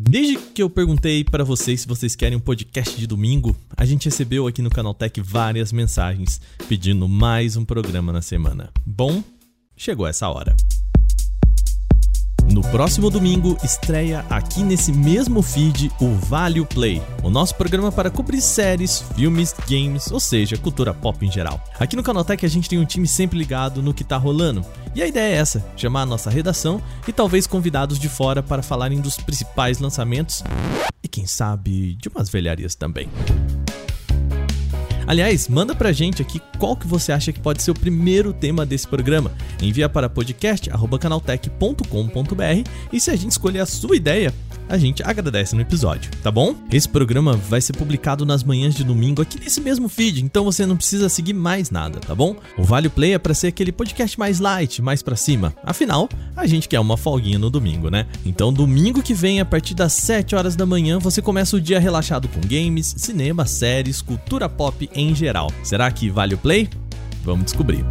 Desde que eu perguntei para vocês se vocês querem um podcast de domingo, a gente recebeu aqui no Canaltech várias mensagens pedindo mais um programa na semana. Bom, chegou essa hora. No próximo domingo, estreia aqui nesse mesmo feed o Vale Play, o nosso programa para cobrir séries, filmes, games, ou seja, cultura pop em geral. Aqui no Canaltech a gente tem um time sempre ligado no que tá rolando. E a ideia é essa: chamar a nossa redação e talvez convidados de fora para falarem dos principais lançamentos e quem sabe de umas velharias também. Aliás, manda pra gente aqui qual que você acha que pode ser o primeiro tema desse programa. Envia para podcast@canaltech.com.br e se a gente escolher a sua ideia, a gente agradece no episódio, tá bom? Esse programa vai ser publicado nas manhãs de domingo aqui nesse mesmo feed, então você não precisa seguir mais nada, tá bom? O Vale Play é para ser aquele podcast mais light, mais para cima. Afinal, a gente quer uma folguinha no domingo, né? Então, domingo que vem, a partir das 7 horas da manhã, você começa o dia relaxado com games, cinema, séries, cultura pop em geral. Será que vale o play? Vamos descobrir.